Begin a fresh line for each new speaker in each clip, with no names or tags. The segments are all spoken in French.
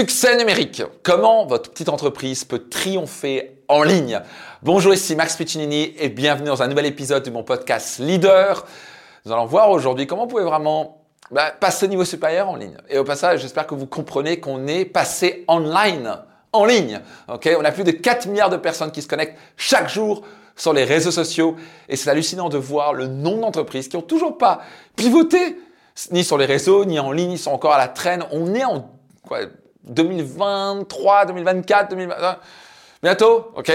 Succès numérique. Comment votre petite entreprise peut triompher en ligne? Bonjour, ici Max Piccinini et bienvenue dans un nouvel épisode de mon podcast Leader. Nous allons voir aujourd'hui comment vous pouvez vraiment bah, passer au niveau supérieur en ligne. Et au passage, j'espère que vous comprenez qu'on est passé online, en ligne. On a plus de 4 milliards de personnes qui se connectent chaque jour sur les réseaux sociaux et c'est hallucinant de voir le nombre d'entreprises qui n'ont toujours pas pivoté ni sur les réseaux, ni en ligne, ils sont encore à la traîne. On est en quoi, 2023, 2024, 2020. Bientôt, ok?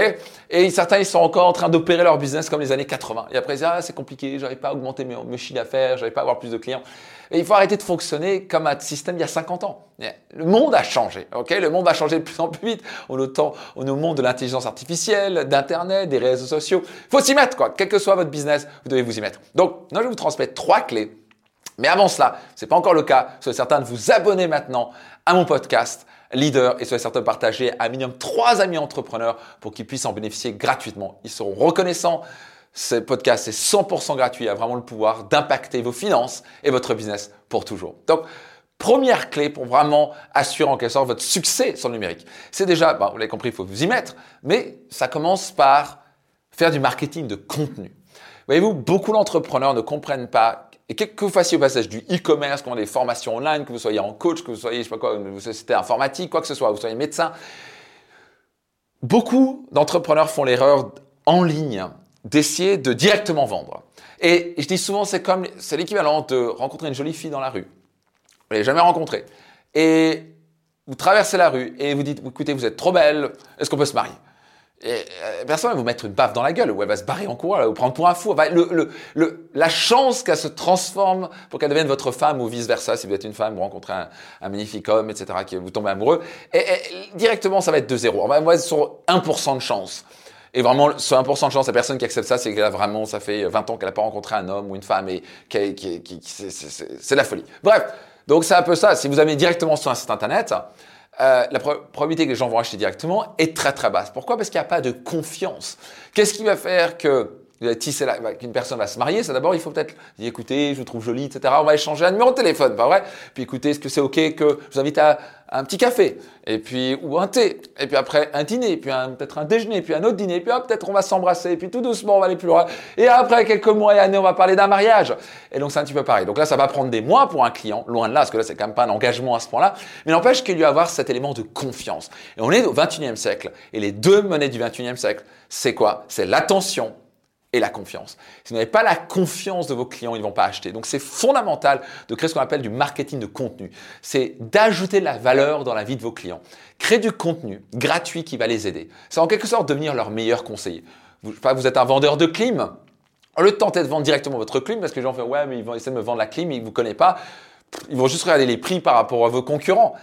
Et certains, ils sont encore en train d'opérer leur business comme les années 80. Et après, ils disent, ah, c'est compliqué, j'arrive pas à augmenter mes, chiffres d'affaires, j'arrive pas à avoir plus de clients. Et il faut arrêter de fonctionner comme un système il y a 50 ans. Le monde a changé, ok? Le monde va changer de plus en plus vite. On est, au, monde de l'intelligence artificielle, d'Internet, des réseaux sociaux. Il faut s'y mettre, quoi. Quel que soit votre business, vous devez vous y mettre. Donc, moi, je vous transmettre trois clés mais avant cela, ce n'est pas encore le cas, soyez certain de vous abonner maintenant à mon podcast Leader et soyez certain de partager à minimum trois amis entrepreneurs pour qu'ils puissent en bénéficier gratuitement. Ils seront reconnaissants. Ce podcast est 100% gratuit, a vraiment le pouvoir d'impacter vos finances et votre business pour toujours. Donc, première clé pour vraiment assurer en quelque sorte votre succès sur le numérique. C'est déjà, bah, vous l'avez compris, il faut vous y mettre, mais ça commence par faire du marketing de contenu. Voyez-vous, beaucoup d'entrepreneurs ne comprennent pas et que vous fassiez au passage du e-commerce, que vous des formations online, que vous soyez en coach, que vous soyez, je sais pas quoi, une société informatique, quoi que ce soit, vous soyez médecin, beaucoup d'entrepreneurs font l'erreur en ligne d'essayer de directement vendre. Et je dis souvent, c'est comme, c'est l'équivalent de rencontrer une jolie fille dans la rue. Vous l'avez jamais rencontrée. Et vous traversez la rue et vous dites, écoutez, vous êtes trop belle, est-ce qu'on peut se marier? Et euh, personne va vous mettre une baffe dans la gueule, ou elle va se barrer en courant, elle vous prendre pour un fou. la chance qu'elle se transforme pour qu'elle devienne votre femme ou vice-versa, si vous êtes une femme, vous rencontrez un, magnifique homme, etc., qui vous tombez amoureux, directement, ça va être de zéro. On va être sur 1% de chance. Et vraiment, ce 1% de chance, la personne qui accepte ça, c'est qu'elle a vraiment, ça fait 20 ans qu'elle n'a pas rencontré un homme ou une femme, et c'est la folie. Bref, donc c'est un peu ça. Si vous avez directement sur un site internet, euh, la probabilité que les gens vont acheter directement est très très basse. Pourquoi? Parce qu'il n'y a pas de confiance. Qu'est-ce qui va faire que qu'une personne va se marier, c'est d'abord, il faut peut-être dire, écoutez, je vous trouve jolie, etc. On va échanger un numéro de téléphone, pas vrai? Puis écoutez, est-ce que c'est OK que je vous invite à, un petit café? Et puis, ou un thé Et puis après, un dîner, puis peut-être un déjeuner, puis un autre dîner, puis peut-être on va s'embrasser, et puis tout doucement, on va aller plus loin. Et après, quelques mois et années, on va parler d'un mariage. Et donc, c'est un petit peu pareil. Donc là, ça va prendre des mois pour un client, loin de là, parce que là, c'est quand même pas un engagement à ce point-là. Mais n'empêche qu'il lui avoir cet élément de confiance. Et on est au 21e siècle. Et les deux monnaies du 21e siècle, c'est quoi? C'est l'attention et la confiance. Si vous n'avez pas la confiance de vos clients, ils ne vont pas acheter. Donc c'est fondamental de créer ce qu'on appelle du marketing de contenu. C'est d'ajouter la valeur dans la vie de vos clients. Créer du contenu gratuit qui va les aider. C'est en quelque sorte devenir leur meilleur conseiller. Vous, vous êtes un vendeur de clim. De tenter de vendre directement votre clim, parce que les gens font ouais mais ils vont essayer de me vendre la clim, ils ne vous connaissent pas, ils vont juste regarder les prix par rapport à vos concurrents.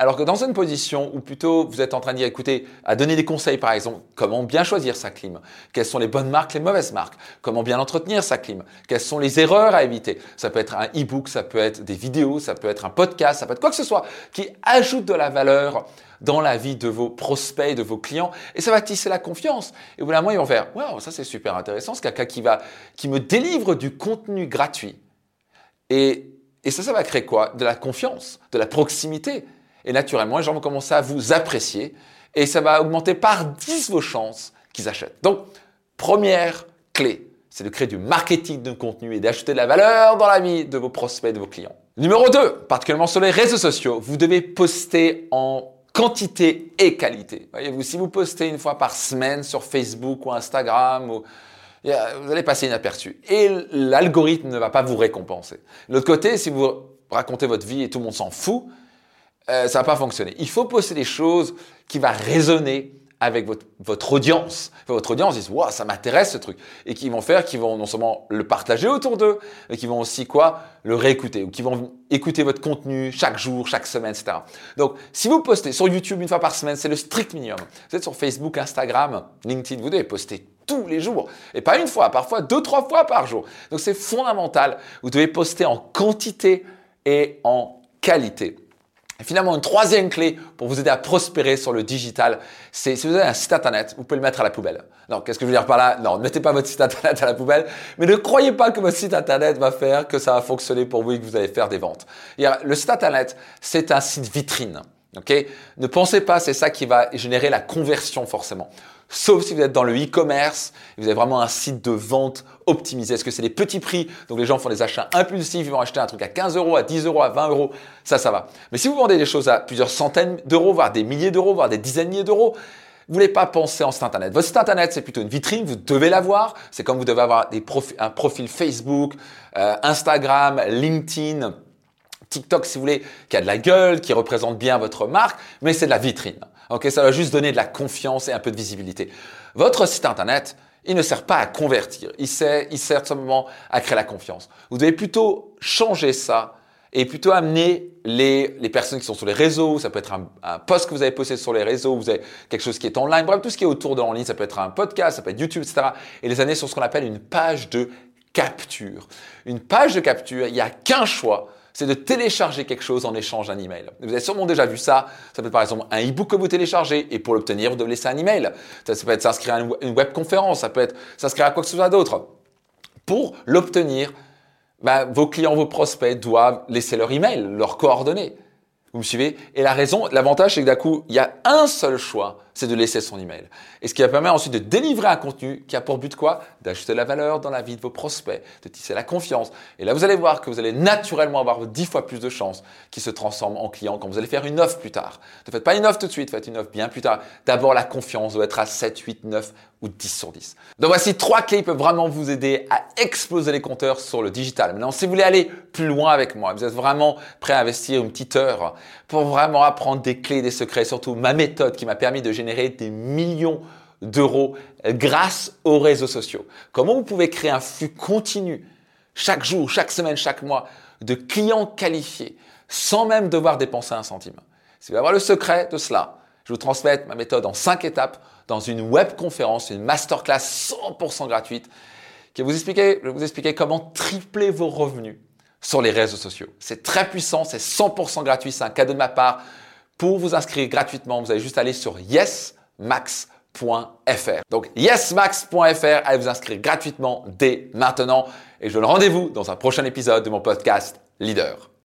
Alors que dans une position où plutôt vous êtes en train de dire, écoutez, à donner des conseils par exemple, comment bien choisir sa clim, quelles sont les bonnes marques, les mauvaises marques, comment bien entretenir sa clim, quelles sont les erreurs à éviter. Ça peut être un e-book, ça peut être des vidéos, ça peut être un podcast, ça peut être quoi que ce soit qui ajoute de la valeur dans la vie de vos prospects, de vos clients, et ça va tisser la confiance. Et au bout moment, ils vont faire, waouh, ça c'est super intéressant, c'est quelqu'un qui va, qui me délivre du contenu gratuit. Et, et ça, ça va créer quoi? De la confiance, de la proximité. Et naturellement, les gens vont commencer à vous apprécier et ça va augmenter par 10 vos chances qu'ils achètent. Donc, première clé, c'est de créer du marketing de contenu et d'acheter de la valeur dans la vie de vos prospects, de vos clients. Numéro 2, particulièrement sur les réseaux sociaux, vous devez poster en quantité et qualité. Voyez-vous, si vous postez une fois par semaine sur Facebook ou Instagram, ou, vous allez passer inaperçu. Et l'algorithme ne va pas vous récompenser. De l'autre côté, si vous racontez votre vie et tout le monde s'en fout, euh, ça va pas fonctionner. Il faut poster des choses qui vont résonner avec votre, votre audience. votre audience dit waouh, ça m'intéresse ce truc. Et qui vont faire, qui vont non seulement le partager autour d'eux, mais qui vont aussi quoi Le réécouter ou qui vont écouter votre contenu chaque jour, chaque semaine, etc. Donc, si vous postez sur YouTube une fois par semaine, c'est le strict minimum. Vous êtes sur Facebook, Instagram, LinkedIn, vous devez poster tous les jours. Et pas une fois, parfois deux, trois fois par jour. Donc, c'est fondamental. Vous devez poster en quantité et en qualité. Et finalement, une troisième clé pour vous aider à prospérer sur le digital, c'est si vous avez un site internet, vous pouvez le mettre à la poubelle. Non, qu'est-ce que je veux dire par là? Non, ne mettez pas votre site internet à la poubelle, mais ne croyez pas que votre site internet va faire que ça va fonctionner pour vous et que vous allez faire des ventes. Le site internet, c'est un site vitrine. Ok? Ne pensez pas, c'est ça qui va générer la conversion forcément. Sauf si vous êtes dans le e-commerce, vous avez vraiment un site de vente optimisé. Est-ce que c'est les petits prix? Donc les gens font des achats impulsifs, ils vont acheter un truc à 15 euros, à 10 euros, à 20 euros. Ça, ça va. Mais si vous vendez des choses à plusieurs centaines d'euros, voire des milliers d'euros, voire des dizaines de milliers d'euros, vous voulez pas penser en site internet. Votre site internet, c'est plutôt une vitrine, vous devez l'avoir. C'est comme vous devez avoir un profil Facebook, euh, Instagram, LinkedIn, TikTok si vous voulez, qui a de la gueule, qui représente bien votre marque, mais c'est de la vitrine. Ok, ça va juste donner de la confiance et un peu de visibilité. Votre site internet, il ne sert pas à convertir, il sert, il sert simplement à créer la confiance. Vous devez plutôt changer ça et plutôt amener les, les personnes qui sont sur les réseaux, ça peut être un, un post que vous avez posté sur les réseaux, vous avez quelque chose qui est online, bref, tout ce qui est autour de l'en-ligne, ça peut être un podcast, ça peut être YouTube, etc. Et les années sur ce qu'on appelle une page de capture. Une page de capture, il n'y a qu'un choix, c'est de télécharger quelque chose en échange d'un email. Vous avez sûrement déjà vu ça. Ça peut être par exemple un e-book que vous téléchargez et pour l'obtenir, vous devez laisser un email. Ça, peut être s'inscrire à une web conférence, ça peut être s'inscrire à quoi que ce soit d'autre. Pour l'obtenir, bah, vos clients, vos prospects doivent laisser leur email, leurs coordonnées. Vous me suivez? Et la raison, l'avantage, c'est que d'un coup, il y a un seul choix c'est de laisser son email. Et ce qui va permettre ensuite de délivrer un contenu qui a pour but quoi? D'ajouter la valeur dans la vie de vos prospects, de tisser la confiance. Et là, vous allez voir que vous allez naturellement avoir dix fois plus de chances qu'ils se transforment en clients quand vous allez faire une offre plus tard. Ne faites pas une offre tout de suite, faites une offre bien plus tard. D'abord, la confiance doit être à 7, 8, 9 ou 10 sur 10. Donc voici trois clés qui peuvent vraiment vous aider à exploser les compteurs sur le digital. Maintenant, si vous voulez aller plus loin avec moi, vous êtes vraiment prêt à investir une petite heure pour vraiment apprendre des clés, des secrets, surtout ma méthode qui m'a permis de générer des millions d'euros grâce aux réseaux sociaux. Comment vous pouvez créer un flux continu chaque jour, chaque semaine, chaque mois de clients qualifiés sans même devoir dépenser un centime? Si vous voulez avoir le secret de cela, je vous transmets ma méthode en cinq étapes dans une web conférence, une masterclass 100% gratuite qui va vous expliquer, vous expliquer comment tripler vos revenus sur les réseaux sociaux. C'est très puissant, c'est 100% gratuit, c'est un cadeau de ma part. Pour vous inscrire gratuitement, vous allez juste aller sur yesmax.fr. Donc yesmax.fr, allez vous inscrire gratuitement dès maintenant et je donne rendez-vous dans un prochain épisode de mon podcast Leader.